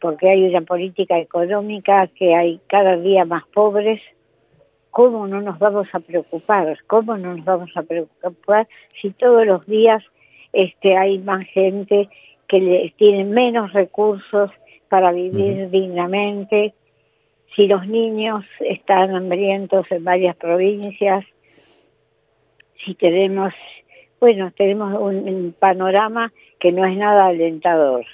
porque hay una política económica que hay cada día más pobres ¿cómo no nos vamos a preocupar? ¿Cómo no nos vamos a preocupar si todos los días este, hay más gente que le, tiene menos recursos para vivir dignamente? Si los niños están hambrientos en varias provincias, si tenemos, bueno, tenemos un panorama que no es nada alentador.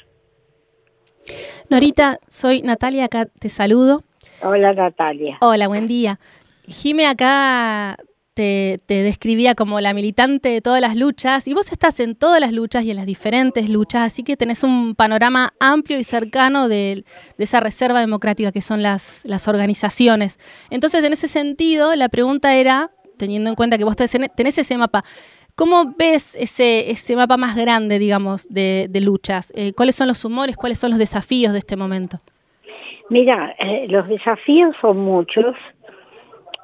Norita, soy Natalia, acá te saludo. Hola Natalia. Hola, buen día. Jime acá te, describía como la militante de todas las luchas y vos estás en todas las luchas y en las diferentes luchas, así que tenés un panorama amplio y cercano de, esa reserva democrática que son las, las, organizaciones. Entonces, en ese sentido, la pregunta era, teniendo en cuenta que vos tenés ese mapa, ¿cómo ves ese, ese mapa más grande, digamos, de, luchas? Eh, ¿Cuáles son los humores, cuáles son los desafíos de este momento? Mira, eh, los desafíos son muchos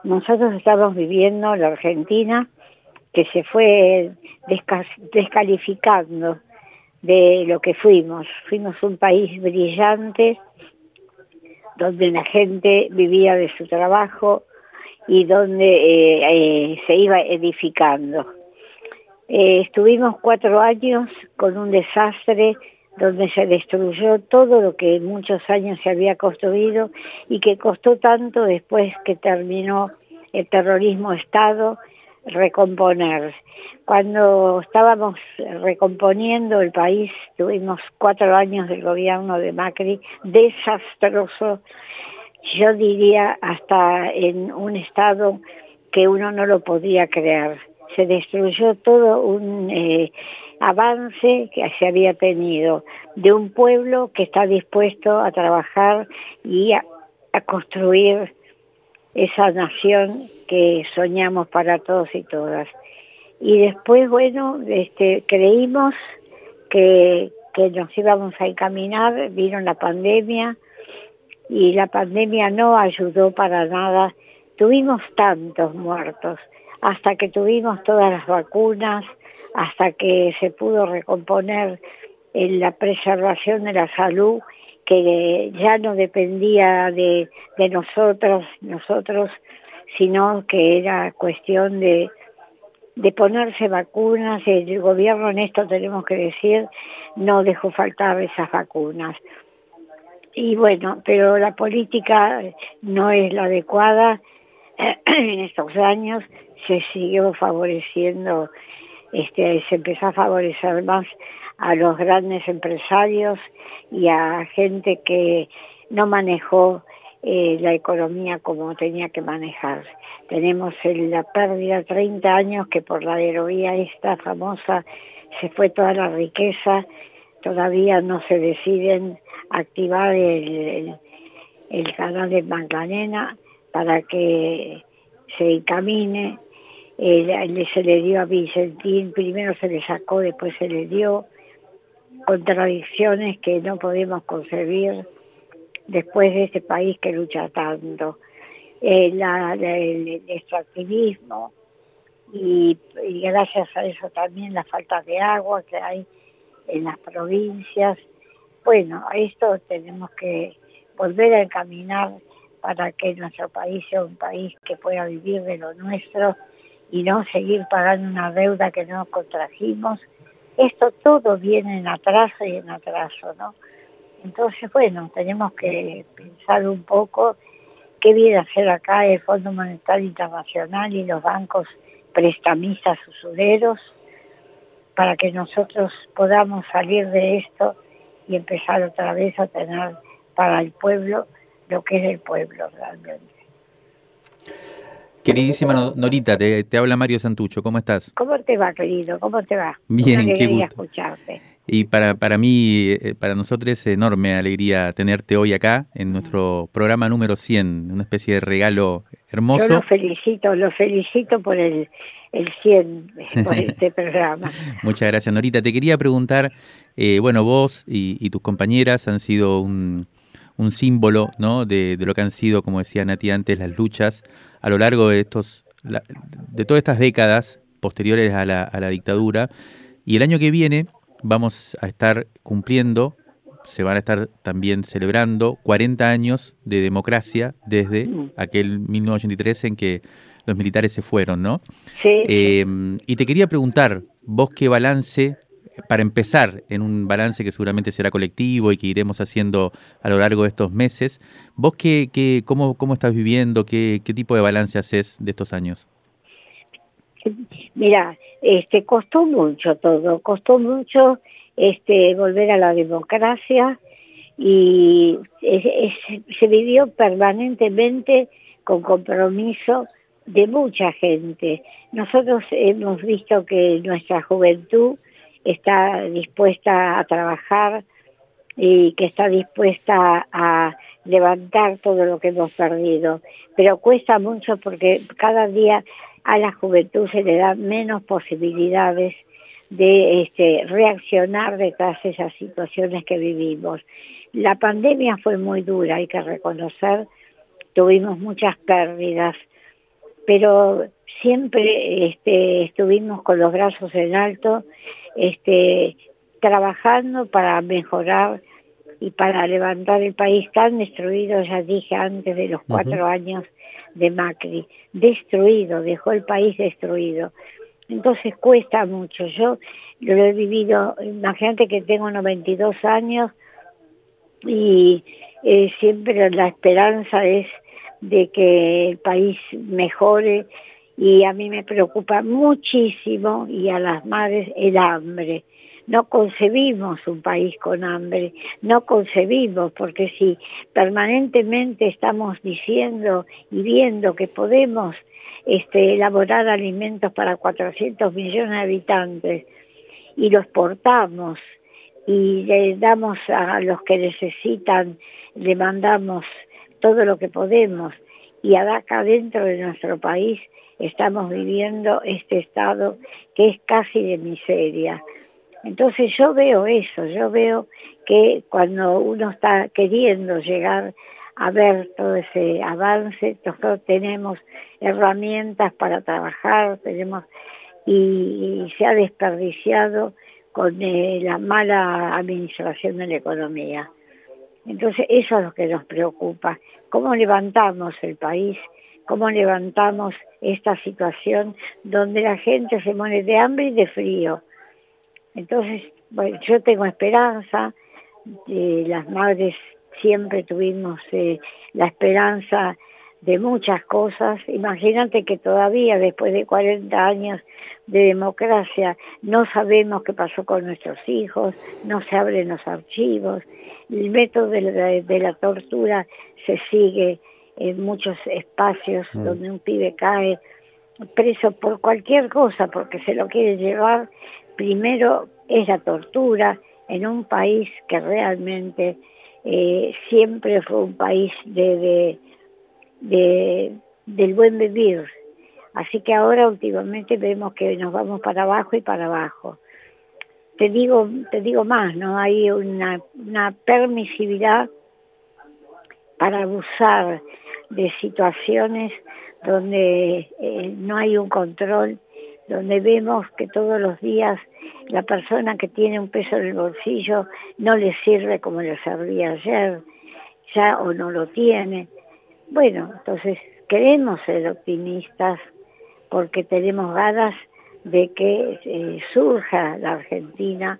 nosotros estamos viviendo la Argentina que se fue descalificando de lo que fuimos. Fuimos un país brillante donde la gente vivía de su trabajo y donde eh, eh, se iba edificando. Eh, estuvimos cuatro años con un desastre donde se destruyó todo lo que en muchos años se había construido y que costó tanto después que terminó el terrorismo Estado recomponer. Cuando estábamos recomponiendo el país, tuvimos cuatro años del gobierno de Macri desastroso, yo diría hasta en un estado que uno no lo podía creer. Se destruyó todo un eh, avance que se había tenido de un pueblo que está dispuesto a trabajar y a, construir esa nación que soñamos para todos y todas. Y después, bueno, este, creímos que, que nos íbamos a encaminar, vino la pandemia y la pandemia no ayudó para nada. Tuvimos tantos muertos hasta que tuvimos todas las vacunas, hasta que se pudo recomponer en la preservación de la salud, que ya no dependía de, de nosotros, nosotros, sino que era cuestión de ponerse vacunas. El gobierno en esto tenemos que decir no dejó faltar esas vacunas. Y bueno, pero la política no es la adecuada. En estos años se siguió favoreciendo este, se empezó a favorecer más a los grandes empresarios y a gente que no manejó eh, la economía como tenía que manejar. Tenemos la pérdida de 30 años que por la aerovía esta famosa se fue toda la riqueza, todavía no se deciden activar el, el canal de Magdalena para que se encamine eh, se le dio a Vicentín, primero se le sacó, después se le dio. contradicciones que no podemos concebir después de este país que lucha tanto. Eh, el, extractivismo y, gracias a eso también la falta de agua que hay en las provincias. Bueno, a esto tenemos que volver a encaminar para que nuestro país sea un país que pueda vivir de lo nuestro y no seguir pagando una deuda que no contrajimos. Esto todo viene en atraso y en atraso, ¿no? Entonces, bueno, tenemos que pensar un poco qué viene a hacer acá el Fondo Monetario Internacional y los bancos prestamistas usureros para que nosotros podamos salir de esto y empezar otra vez a tener para el pueblo lo que es el pueblo realmente. Queridísima Norita, te, habla Mario Santucho, ¿cómo estás? ¿Cómo te va, querido? ¿Cómo te va? Bien, qué gusto. escucharte. Y para, para mí, eh, para nosotros es enorme alegría tenerte hoy acá en nuestro programa número 100, una especie de regalo hermoso. Yo lo felicito, lo felicito por el, el 100, por este programa. Muchas gracias, Norita. Te quería preguntar, eh, bueno, vos y, tus compañeras han sido un, un símbolo ¿no? de, de, lo que han sido, como decía Nati antes, las luchas a lo largo de, estos, de todas estas décadas posteriores a la, a la dictadura. Y el año que viene vamos a estar cumpliendo, se van a estar también celebrando 40 años de democracia desde mm. aquel 1983 en que los militares se fueron, ¿no? Sí. Em, y te quería preguntar, vos qué balance, para empezar, en un balance que seguramente será colectivo y que iremos haciendo a lo largo de estos meses, vos qué, qué, cómo, cómo estás viviendo, qué, qué tipo de balance haces de estos años? Mira, este costó mucho todo, costó mucho este volver a la democracia y se vivió permanentemente con compromiso de mucha gente. Nosotros hemos visto que nuestra juventud está dispuesta a trabajar y que está dispuesta a levantar todo lo que hemos perdido, pero cuesta mucho porque cada día a la juventud se le da menos posibilidades de este, reaccionar detrás de esas situaciones que vivimos. La pandemia fue muy dura, hay que reconocer, tuvimos muchas pérdidas, pero siempre este, estuvimos con los brazos en alto, este, trabajando para mejorar y para levantar el país tan destruido, ya dije antes de los cuatro años de Macri, destruido, dejó el país destruido. Entonces cuesta mucho. Yo lo he vivido, imagínate que tengo 92 años y eh, siempre la esperanza es de que el país mejore y a mí me preocupa muchísimo y a las madres el hambre. No concebimos un país con hambre, no concebimos, porque si permanentemente estamos diciendo y viendo que podemos este, elaborar alimentos para 400 millones de habitantes y los portamos y le damos a los que necesitan, le mandamos todo lo que podemos y acá dentro de nuestro país estamos viviendo este estado que es casi de miseria. Entonces yo veo eso, yo veo que cuando uno está queriendo llegar a ver todo ese avance, nosotros tenemos herramientas para trabajar, tenemos y, se ha desperdiciado con eh, la mala administración de la economía. Entonces eso es lo que nos preocupa, cómo levantamos el país, cómo levantamos esta situación donde la gente se muere de hambre y de frío entonces, yo tengo esperanza, eh, las madres siempre tuvimos eh, la esperanza de muchas cosas. Imagínate que todavía después de 40 años de democracia no sabemos qué pasó con nuestros hijos, no se abren los archivos, el método de la tortura se sigue en muchos espacios mm. donde un pibe cae preso por cualquier cosa porque se lo quiere llevar primero es la tortura en un país que realmente eh, siempre fue un país de, de, del buen vivir. Así que ahora últimamente vemos que nos vamos para abajo y para abajo. te digo, te digo más, ¿no? Hay una, una permisividad para abusar de situaciones donde eh, no hay un control, donde vemos que todos los días la persona que tiene un peso en el bolsillo no le sirve como le servía ayer, ya o no lo tiene. Bueno, entonces queremos ser optimistas porque tenemos ganas de que eh, surja la Argentina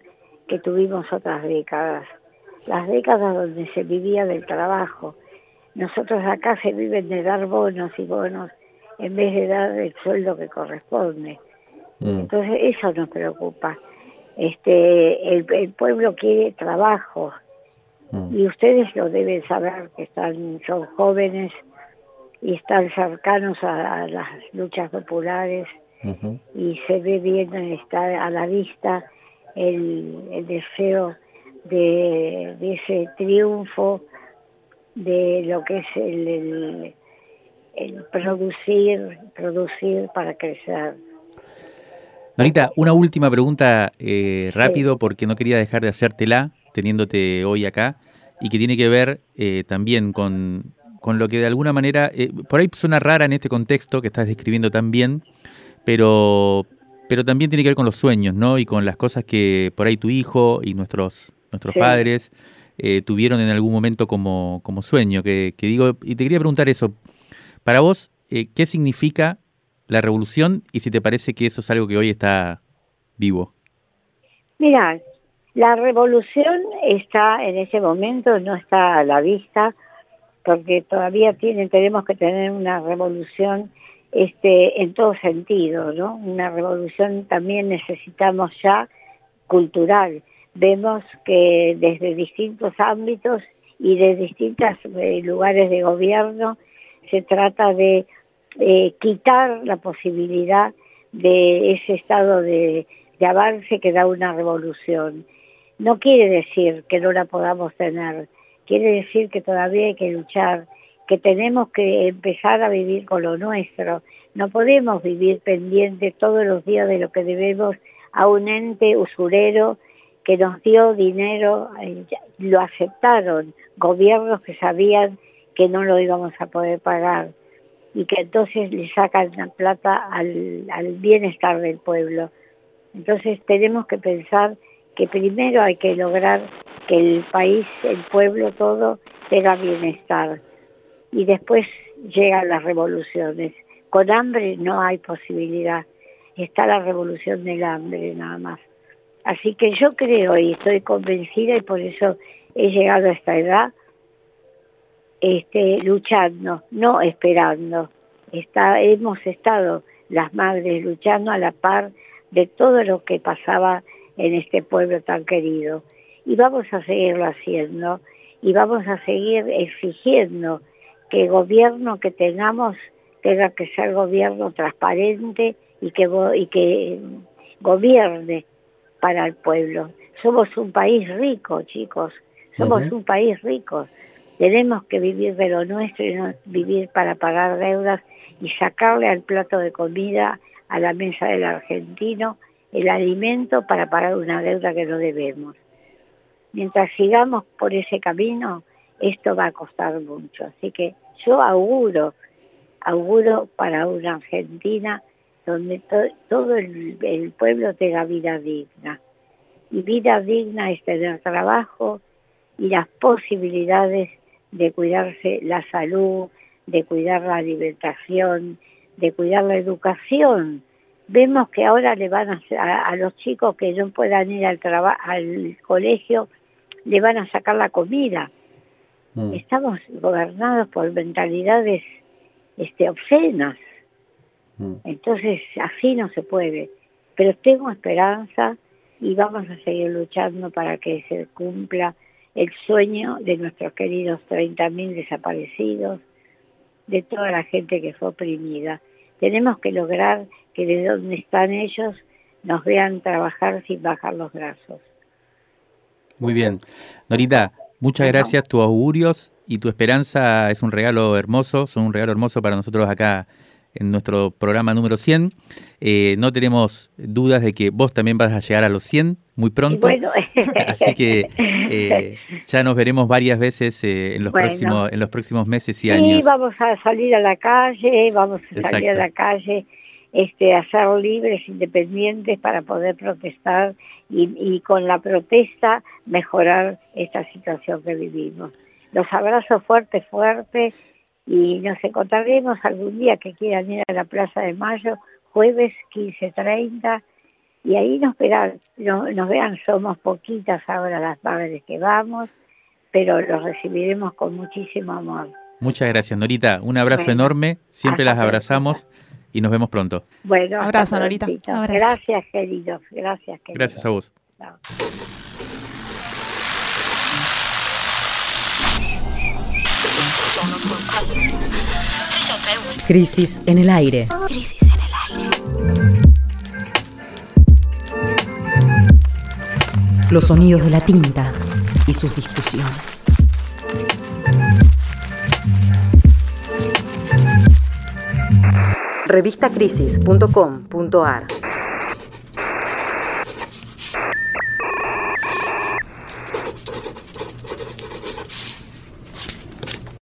que tuvimos otras décadas, las décadas donde se vivía del trabajo. Nosotros acá se viven de dar bonos y bonos en vez de dar el sueldo que corresponde. Mm. Entonces eso nos preocupa. Este, el, pueblo quiere trabajo mm. y ustedes lo deben saber que están son jóvenes y están cercanos a las luchas populares y se ve bien, está a la vista el, deseo de, ese triunfo de lo que es el, el, producir, producir para crecer. Norita, una última pregunta eh, rápido porque no quería dejar de hacértela teniéndote hoy acá y que tiene que ver eh, también con, con, lo que de alguna manera, eh, por ahí suena rara en este contexto que estás describiendo tan bien, pero, pero también tiene que ver con los sueños, ¿no? Y con las cosas que por ahí tu hijo y nuestros, nuestros padres eh, tuvieron en algún momento como, como sueño. Que, digo, y te quería preguntar eso, para vos, eh, ¿qué significa la revolución y si te parece que eso es algo que hoy está vivo? Mira, la revolución está en ese momento, no está a la vista, porque todavía tiene, tenemos que tener una revolución este, en todo sentido, ¿no? Una revolución también necesitamos ya cultural. Vemos que desde distintos ámbitos y de distintos eh, lugares de gobierno se trata de eh, quitar la posibilidad de ese estado de, de avance que da una revolución. No quiere decir que no la podamos tener, quiere decir que todavía hay que luchar, que tenemos que empezar a vivir con lo nuestro. No podemos vivir pendiente todos los días de lo que debemos a un ente usurero que nos dio dinero, eh, lo aceptaron gobiernos que sabían que no lo íbamos a poder pagar y que entonces le sacan la plata al, al bienestar del pueblo. Entonces tenemos que pensar que primero hay que lograr que el país, el pueblo, todo tenga bienestar y después llegan las revoluciones. Con hambre no hay posibilidad, está la revolución del hambre nada más. Así que yo creo y estoy convencida y por eso he llegado a esta edad este, luchando, no esperando. Hemos estado las madres luchando a la par de todo lo que pasaba en este pueblo tan querido. Y vamos a seguirlo haciendo y vamos a seguir exigiendo que el gobierno que tengamos tenga que ser gobierno transparente y que, y que gobierne para el pueblo. Somos un país rico, chicos, somos un país rico. Tenemos que vivir de lo nuestro y no vivir para pagar deudas y sacarle al plato de comida a la mesa del argentino el alimento para pagar una deuda que no debemos. Mientras sigamos por ese camino, esto va a costar mucho. Así que yo auguro, auguro para una Argentina donde todo el, pueblo tenga vida digna. Y vida digna es tener trabajo y las posibilidades de cuidarse la salud, de cuidar la alimentación, de cuidar la educación. Vemos que ahora le van a, a, los chicos que no puedan ir al, al colegio, le van a sacar la comida. Mm. Estamos gobernados por mentalidades este, obscenas. Mm. Entonces, así no se puede. Pero tengo esperanza y vamos a seguir luchando para que se cumpla el sueño de nuestros queridos 30.000 desaparecidos, de toda la gente que fue oprimida. Tenemos que lograr que de donde están ellos nos vean trabajar sin bajar los brazos. Muy bien. Norita, Muchas gracias, tus augurios y tu esperanza es un regalo hermoso, son un regalo hermoso para nosotros acá en nuestro programa número 100. Eh, no tenemos dudas de que vos también vas a llegar a los 100 muy pronto. Así que eh, ya nos veremos varias veces eh, en, los próximos, en los próximos meses y años. Sí, vamos a salir a la calle, vamos a salir a la calle este, a ser libres, independientes para poder protestar y, y con la protesta mejorar esta situación que vivimos. Los abrazo fuerte, fuerte y nos encontraremos algún día que quieran ir a la Plaza de Mayo, jueves 15.30 y ahí nos verán, nos vean, somos poquitas ahora las madres que vamos, pero los recibiremos con muchísimo amor. Muchas gracias, Norita. Un abrazo enorme, siempre las abrazamos y nos vemos pronto. Bueno, abrazo, Norita. Gracias, queridos. Gracias, queridos. Gracias a vos. Crisis en el aire. Crisis en el aire. Los sonidos de la tinta y sus discusiones. Revistacrisis.com.ar